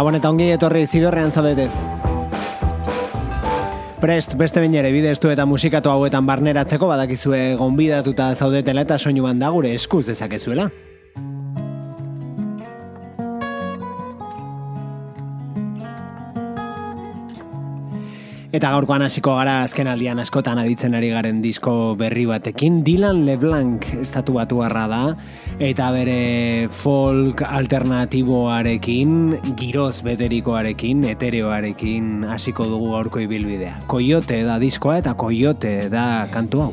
Gabon eta ongi etorri zidorrean zaudete. Prest, beste bain ere bideztu eta musikatu hauetan barneratzeko badakizue gonbidatuta zaudetela eta soinu da gure eskuz dezakezuela. Eta gaurkoan hasiko gara azken aldian askotan aditzen ari garen disko berri batekin. Dylan LeBlanc estatu batu da, eta bere folk alternatiboarekin, giroz beterikoarekin, etereoarekin hasiko dugu gaurko ibilbidea. Koyote da diskoa eta koyote da kantu hau.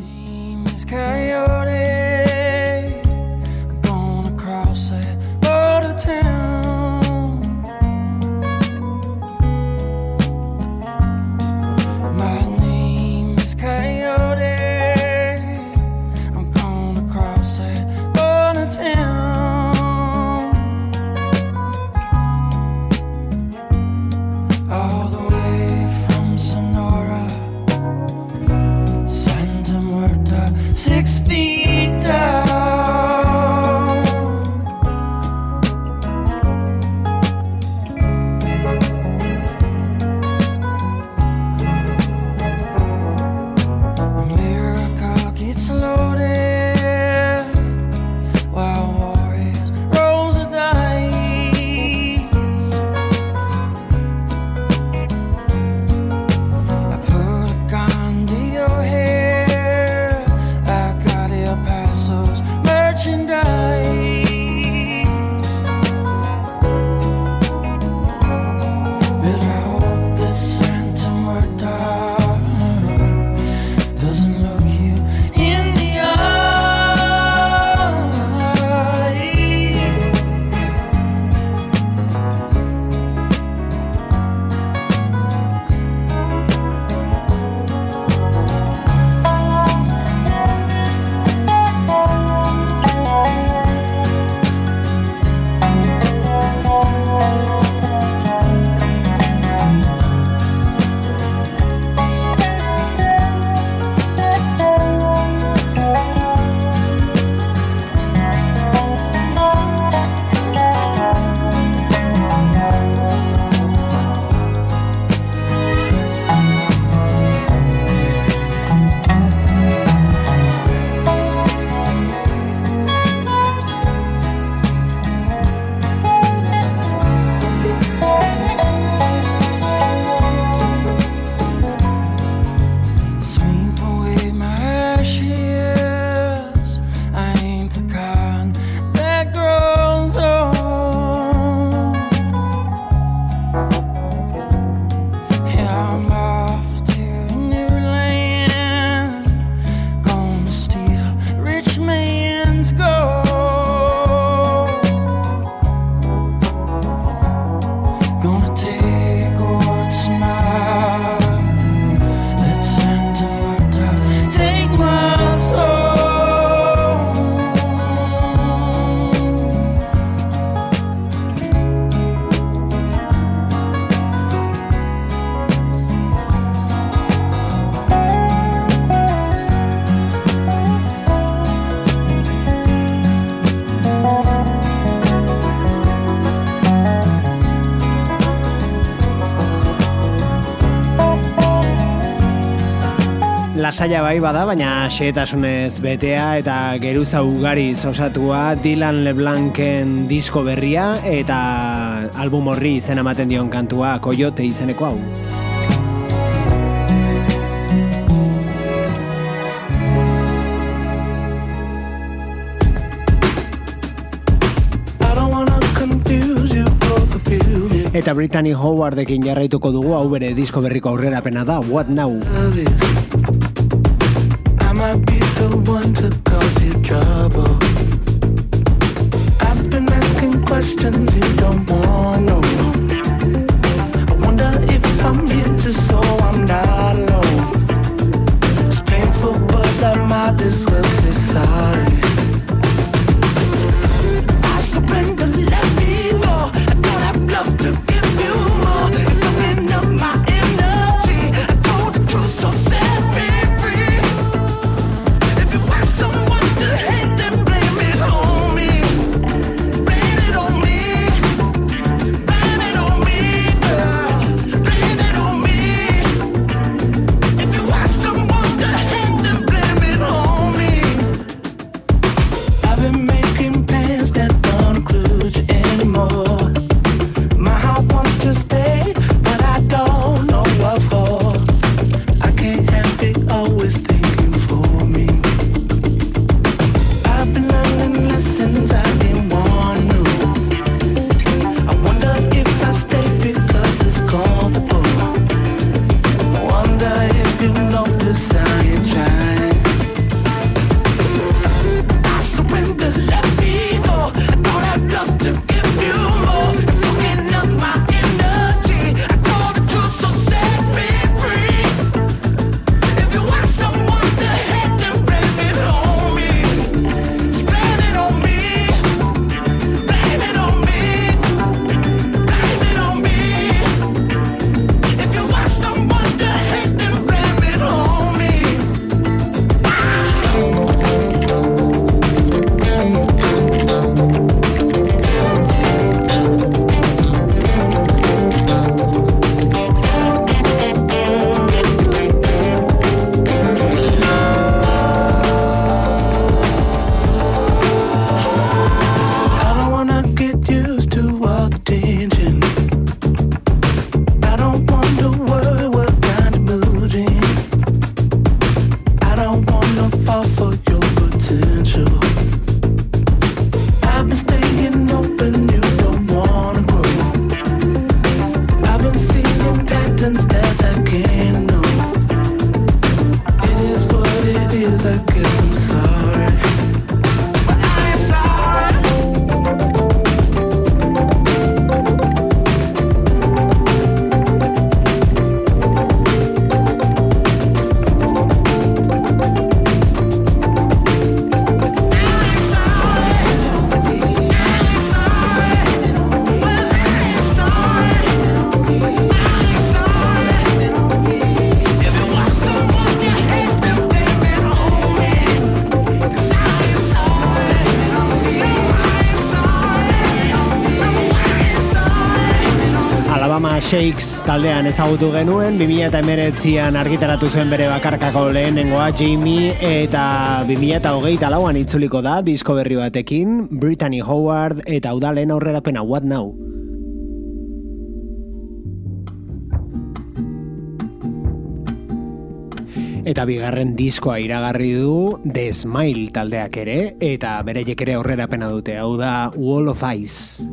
Lasaia bai bada, baina xeetasunez betea eta geruza ugari osatua Dylan LeBlancen disko berria eta album horri izen ematen dion kantua Coyote izeneko hau. Eta Brittany Howardekin jarraituko dugu hau bere disko berriko aurrera pena da, What Now? Might be the one to cause you trouble. I've been asking questions you don't want no I wonder if I'm here I'm not alone. It's painful but I might as well say sorry Shakes taldean ezagutu genuen, 2008an argitaratu zuen bere bakarkako lehenengoa Jamie eta 2008 lauan itzuliko da disko berri batekin, Brittany Howard eta udalen aurrera pena What Now? Eta bigarren diskoa iragarri du The Smile taldeak ere, eta bere ere aurrera pena dute, hau da Wall of Ice.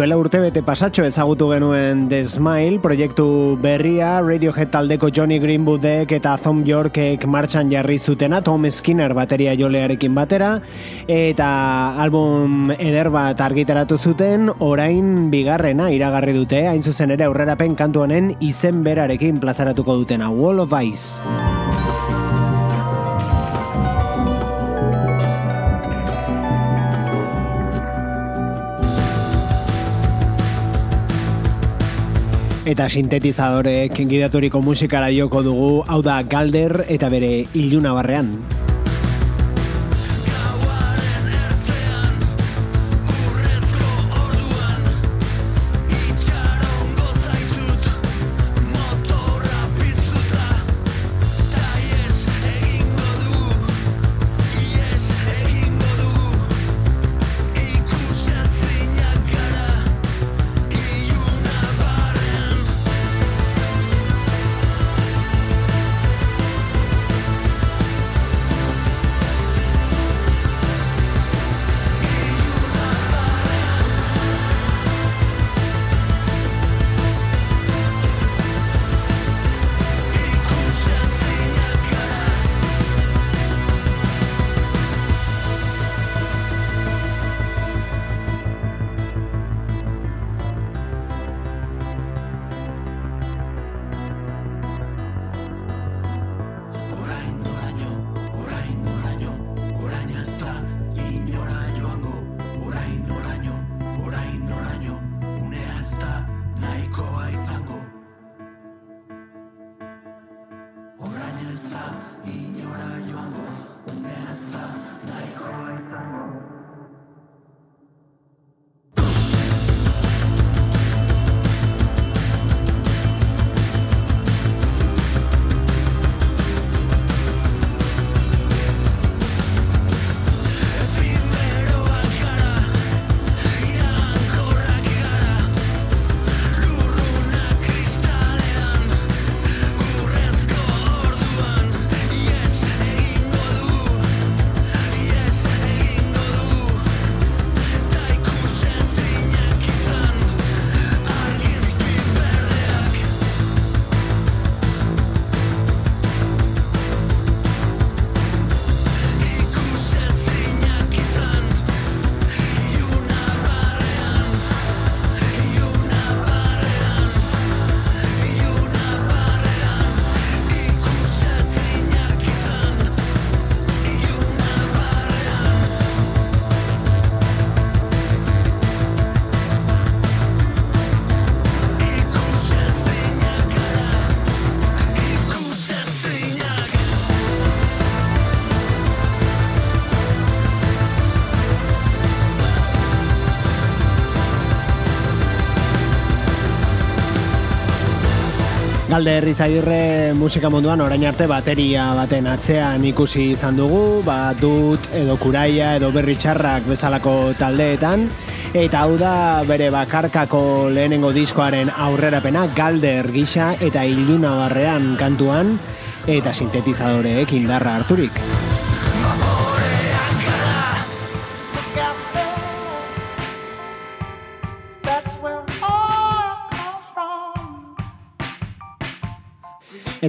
Duela urte bete pasatxo ezagutu genuen The Smile, proiektu berria, Radiohead taldeko Johnny Greenwoodek eta Thom Yorkek martxan jarri zutena, Tom Skinner bateria jolearekin batera, eta album eder bat argitaratu zuten, orain bigarrena iragarri dute, hain zuzen ere aurrerapen kantu honen izen berarekin plazaratuko dutena, Wall of Ice. Eta sintetizadoreek gidaturiko musikara joko dugu, hau da Galder eta bere iluna barrean. Galde herri musika munduan orain arte bateria baten atzean ikusi izan dugu, ba, dut edo kuraia edo berri txarrak bezalako taldeetan, eta hau da bere bakarkako lehenengo diskoaren aurrerapena Galder gisa eta iluna barrean kantuan eta sintetizadoreek indarra harturik.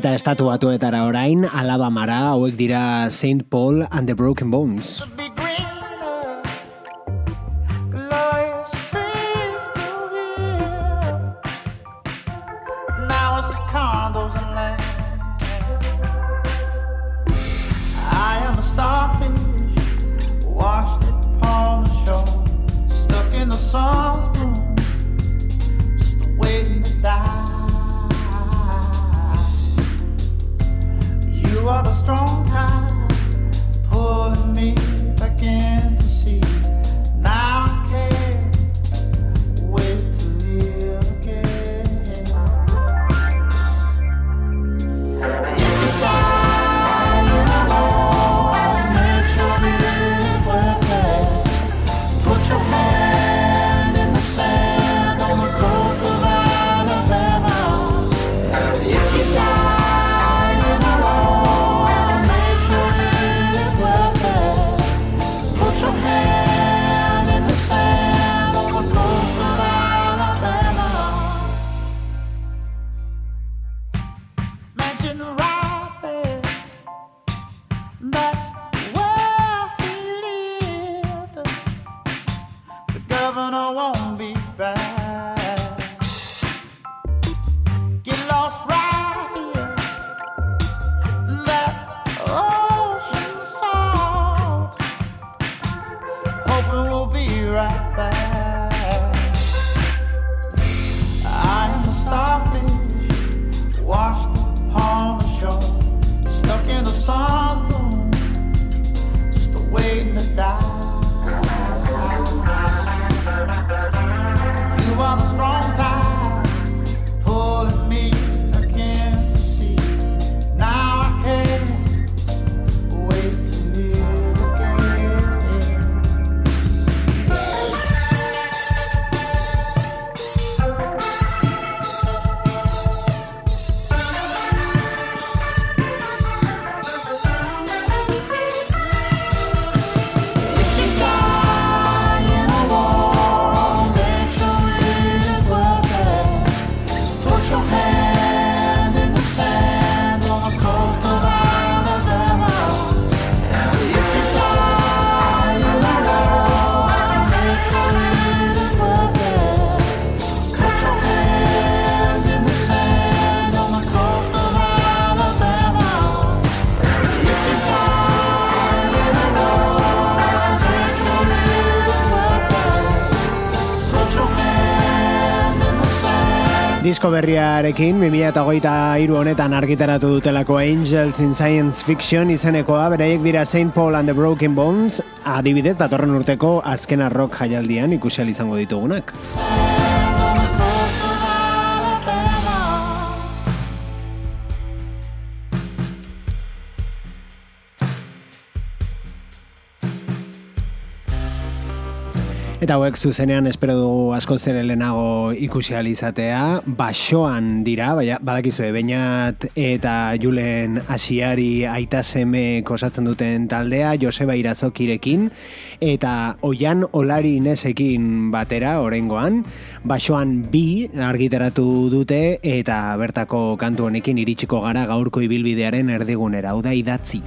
Eta estatu batuetara orain, alabamara hauek dira St. Paul and the Broken Bones. Berriarekin, 2008 iru honetan argitaratu dutelako Angels in Science Fiction izenekoa, beraiek dira St. Paul and the Broken Bones, adibidez, datorren urteko azkena rock jaialdian ikusial izango ditugunak. Eta hauek zuzenean espero dugu asko zer lehenago ikusi izatea, basoan dira, baina badakizue, bainat eta Julen Asiari aita seme kosatzen duten taldea, Joseba Irazokirekin, eta Oian Olari Inesekin batera, orengoan, basoan bi argitaratu dute, eta bertako kantu honekin iritsiko gara gaurko ibilbidearen erdigunera, hau da idatzi.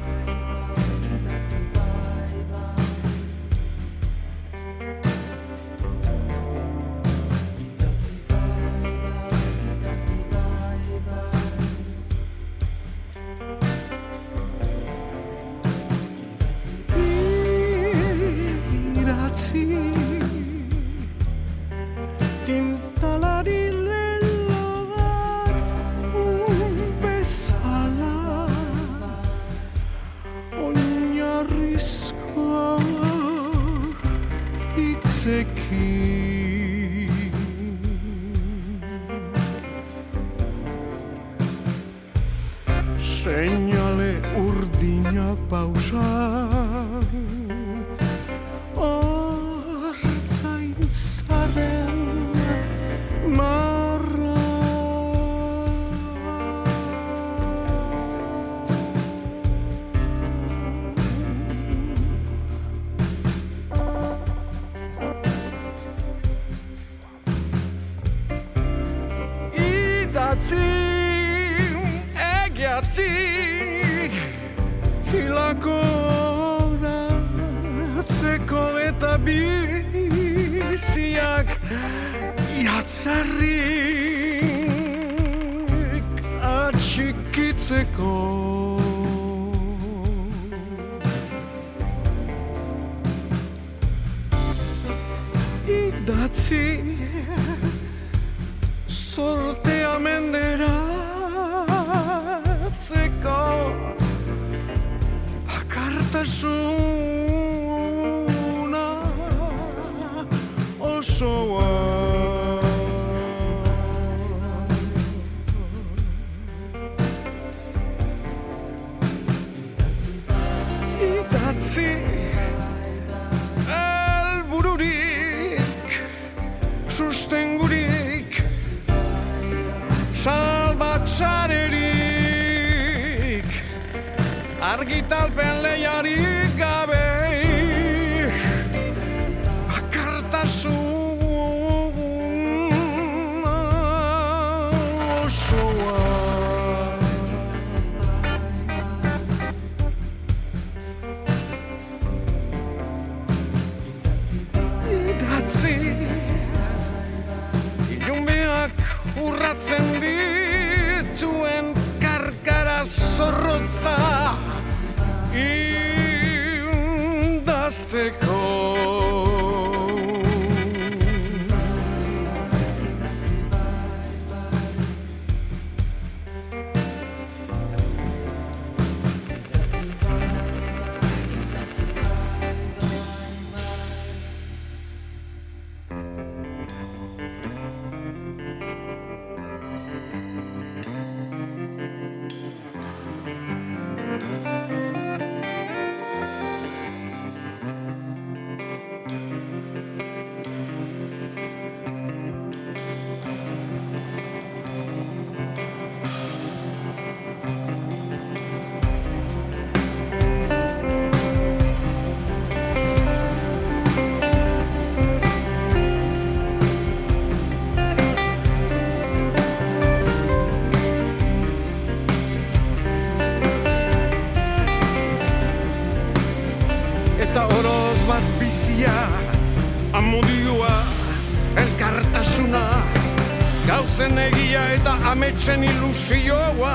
Zen egia eta ametsen ilusioa.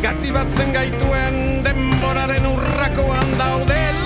Gati bat zen gaituen denboraren urrakoan daudela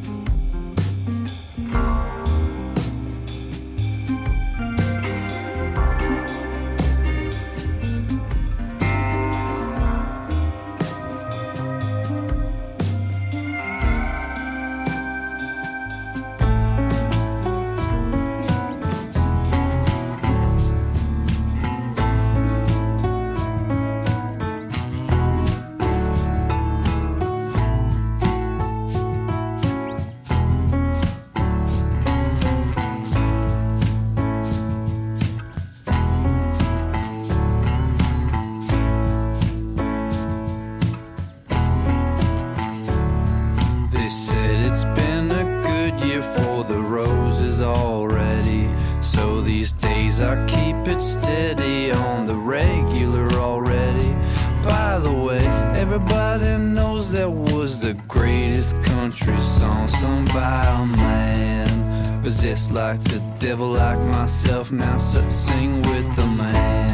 disliked the devil like myself. Now so sing with the man.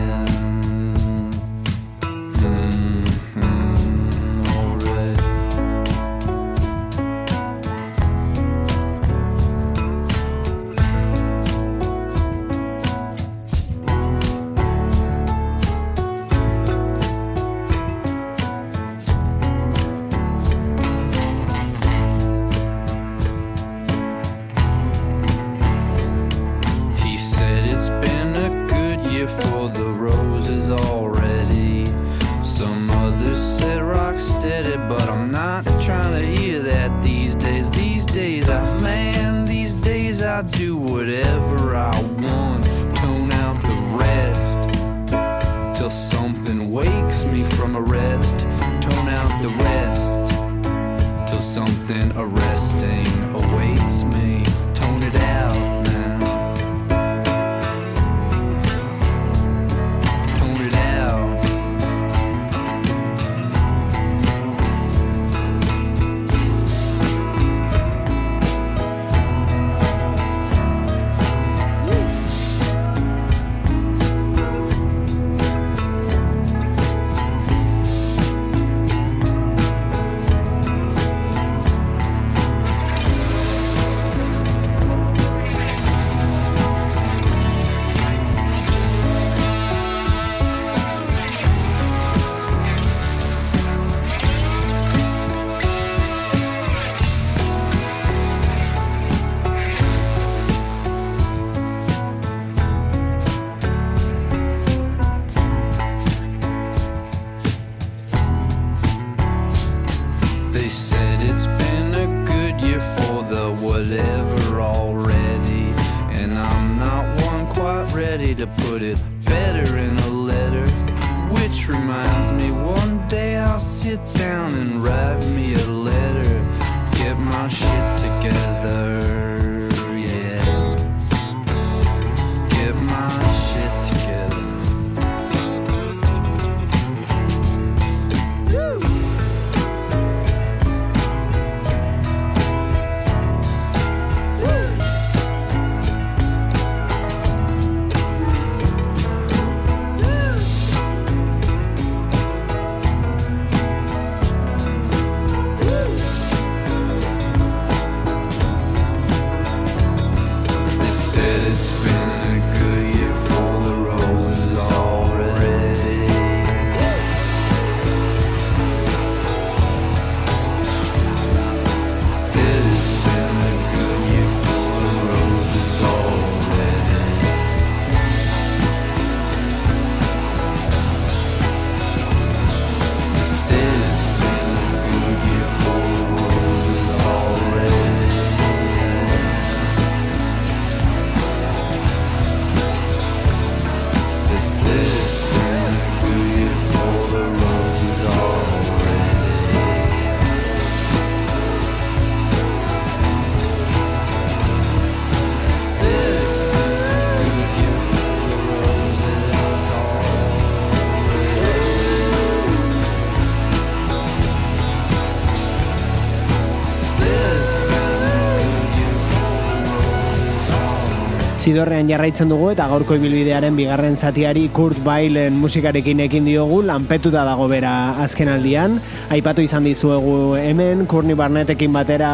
Zidorrean jarraitzen dugu eta gaurko ibilbidearen bigarren zatiari Kurt Bailen musikarekin ekin diogu lanpetuta dago bera azken aldian. Aipatu izan dizuegu hemen, Kurni Barnetekin batera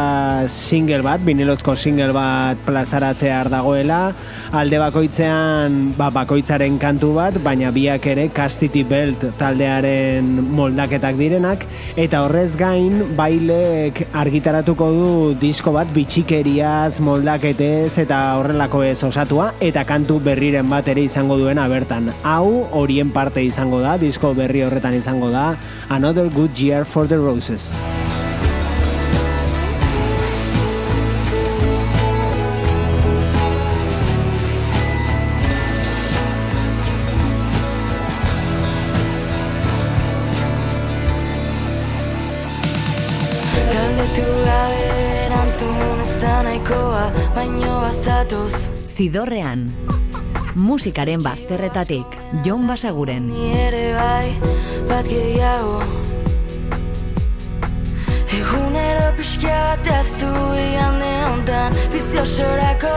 single bat, vinilozko single bat plazaratzea dagoela. Alde bakoitzean, ba, bakoitzaren kantu bat, baina biak ere Castity Belt taldearen moldaketak direnak. Eta horrez gain, Bailek argitaratuko du disko bat bitxikeriaz, moldaketez eta horrelako ez osa eta kantu berriren bat ere izango duena bertan. Hau horien parte izango da, disko berri horretan izango da, Another Good Year for the Roses. Baino bazatoz Zidorrean. Musikaren bazterretatik, Jon Basaguren. Ni ere bai, bat gehiago. Egunero pixkia bat ez du igande ondan, bizio sorako.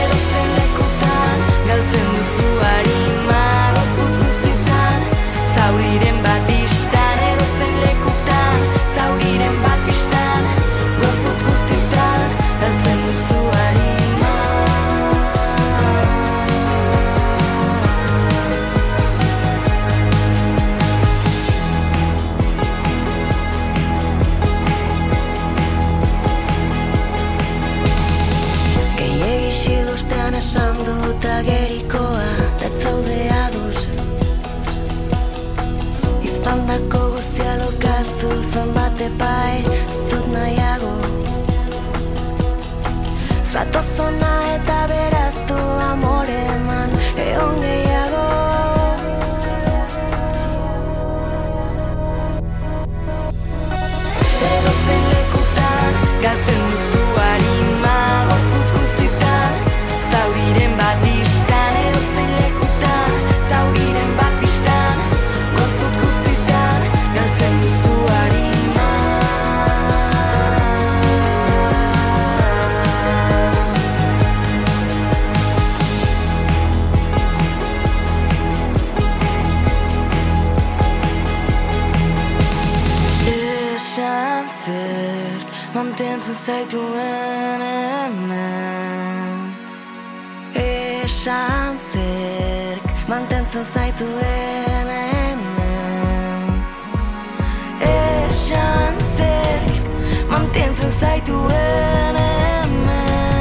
Erosten lekutan, galtzen duzu harima, mantentzen zaituen hemen Esan zerk mantentzen zaituen hemen Esan zerk mantentzen zaituen hemen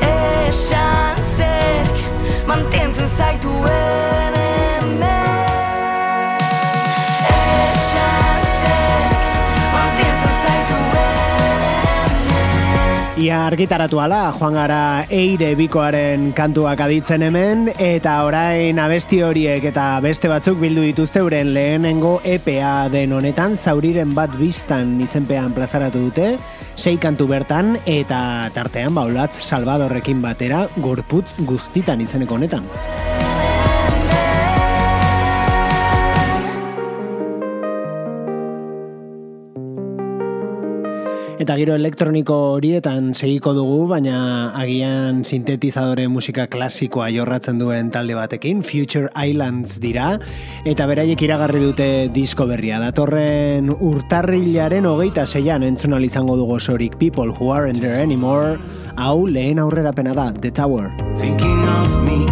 Esan zerk mantentzen zaituen Ia argitaratu ala, joan gara eire bikoaren kantuak aditzen hemen, eta orain abesti horiek eta beste batzuk bildu dituzte euren lehenengo EPA den honetan, zauriren bat biztan izenpean plazaratu dute, sei kantu bertan, eta tartean baulatz Salvadorrekin batera, gorputz guztitan izeneko honetan. Eta giro elektroniko horietan segiko dugu, baina agian sintetizadore musika klasikoa jorratzen duen talde batekin, Future Islands dira, eta beraiek iragarri dute disko berria. Datorren urtarrilaren hogeita zeian entzun ahal izango dugu sorik People Who Aren't There Anymore, hau lehen aurrerapena da, The Tower. thinking of me.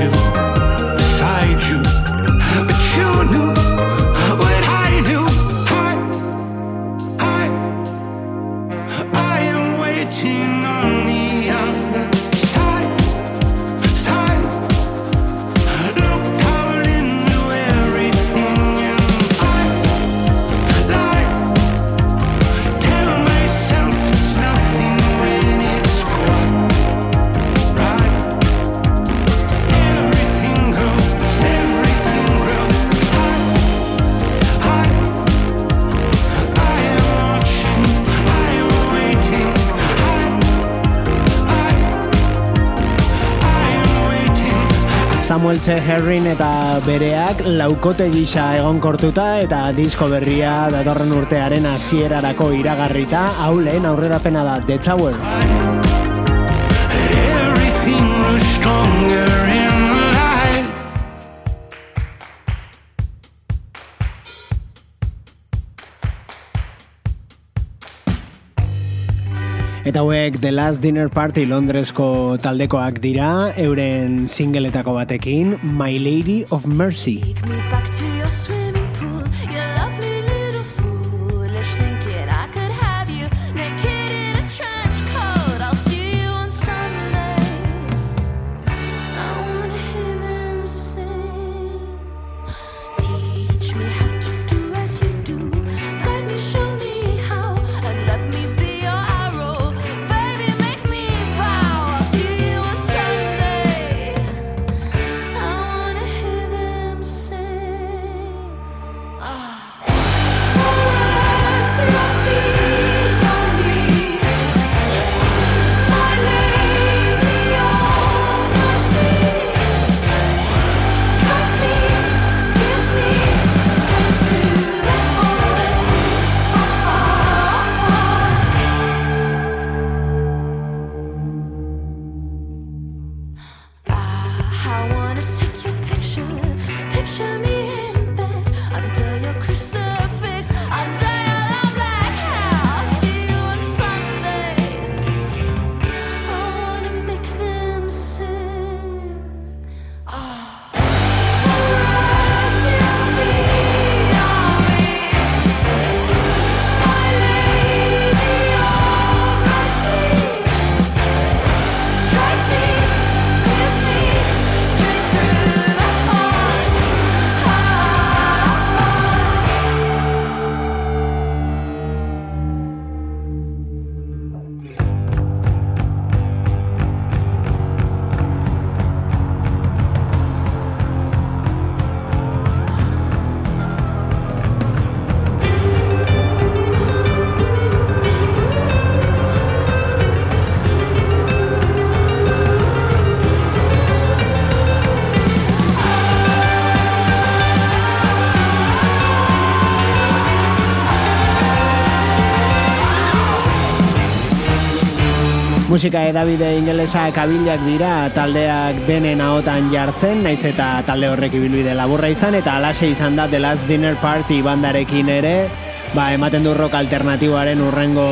you. Samuel Che Herrin eta bereak laukote gisa egonkortuta eta disko berria datorren urtearen hasierarako iragarrita hau lehen aurrerapena da The Tower. Everything grew stronger Eta hauek The Last Dinner Party Londresko taldekoak dira, euren singletako batekin, My Lady of Mercy. Take me back to Musika edabide ingelesak kabilak dira taldeak denen ahotan jartzen, naiz eta talde horrek ibilbide laburra izan, eta alase izan da The Last Dinner Party bandarekin ere, ba, ematen du rock alternatiboaren urrengo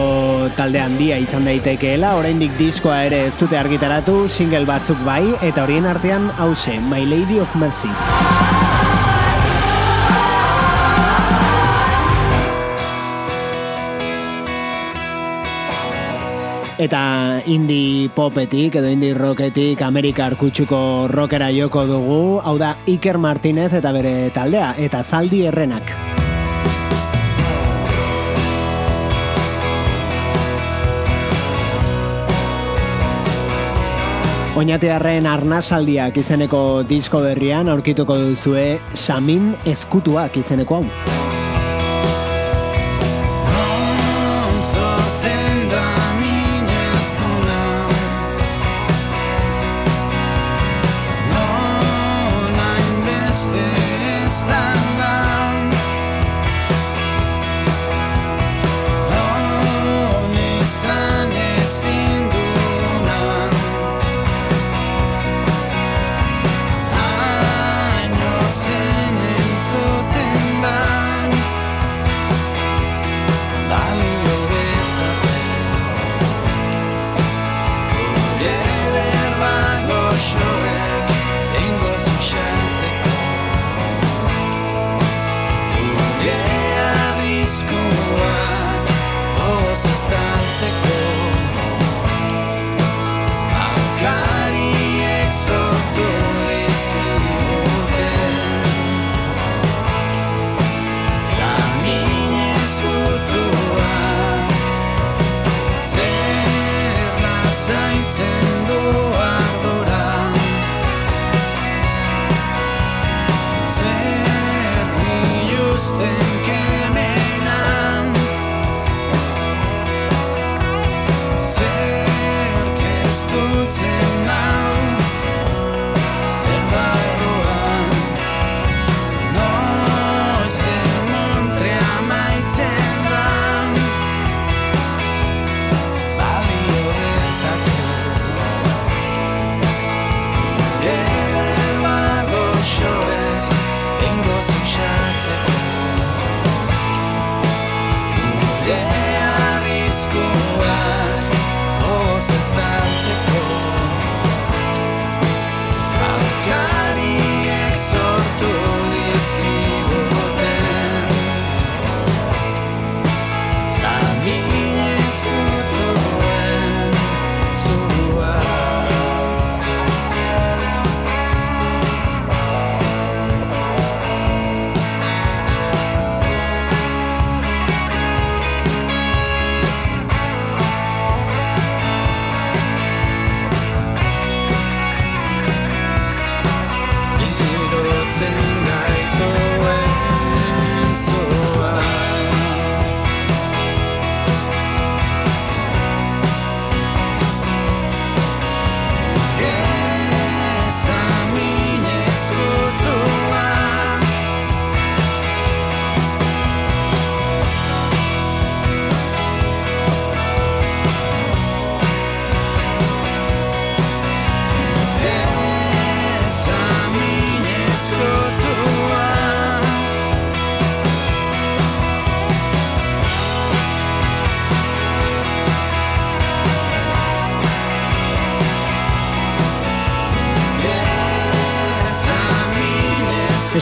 talde handia izan daitekeela, oraindik diskoa ere ez dute argitaratu, single batzuk bai, eta horien artean hause, My Lady of Mercy. Eta indie popetik edo indie rocketik Amerikar kutsuko rockera joko dugu, hau da Iker Martinez eta bere taldea, eta zaldi errenak. Oñatearren arnasaldiak izeneko disko berrian aurkituko duzue Samin Eskutuak izeneko hau.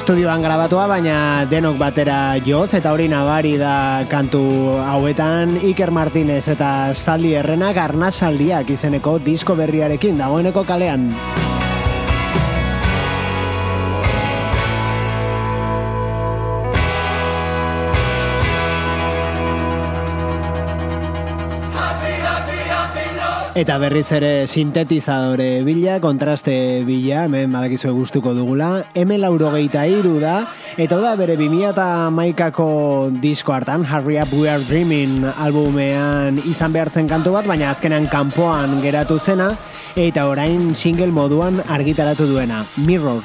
Estudioan grabatua, baina denok batera joz, eta hori nabari da kantu hauetan Iker Martinez eta Zaldi Errenak arnasaldiak izeneko disko berriarekin dagoeneko kalean. Eta berriz ere sintetizadore bila, kontraste bila, hemen badakizue gustuko dugula. M laurogeita iru da, eta da bere 2000 maikako disko hartan, Hurry Up We Are Dreaming albumean izan behartzen kantu bat, baina azkenean kanpoan geratu zena, eta orain single moduan argitaratu duena, Mirror.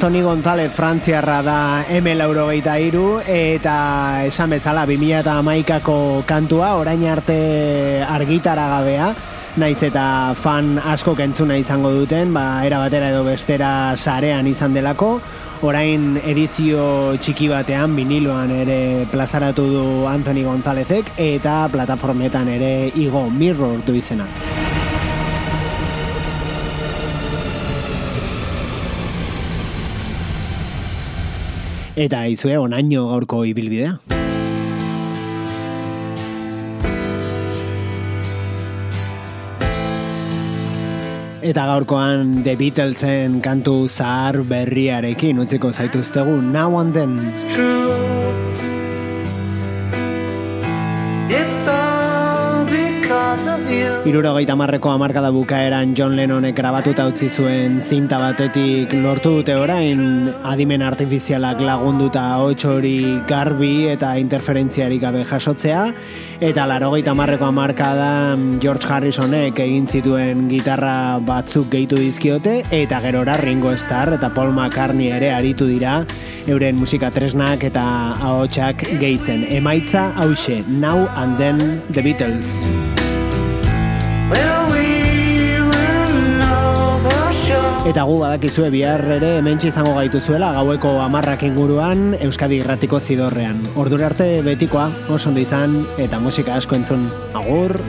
Anthony González Frantziarra da M laurogeita iru eta esan bezala 2008ko kantua orain arte argitara gabea naiz eta fan asko kentzuna izango duten, ba, era batera edo bestera sarean izan delako, orain edizio txiki batean viniloan ere plazaratu du Anthony Gonzálezek eta plataformetan ere igo Mirror du izena. Eta izue onaino gaurko ibilbidea. Eta gaurkoan The Beatlesen kantu zahar berriarekin utziko zaituztegu Now and Then. true. Irurogeita marreko amarkada bukaeran John Lennonek grabatuta utzi zuen zinta batetik lortu dute orain adimen artifizialak lagunduta hori garbi eta interferentziarik gabe jasotzea eta larogeita marreko amarkada George Harrisonek egin zituen gitarra batzuk gehitu dizkiote eta gerora Ringo Starr eta Paul McCartney ere aritu dira euren musika tresnak eta ahotsak gehitzen. Emaitza hause, Now and Then The Beatles. Eta gu badakizue bihar ere hementsi izango gaituzuela gaueko amarrak inguruan Euskadi irratiko zidorrean. Ordura arte betikoa, oso izan eta musika asko entzun. Agur!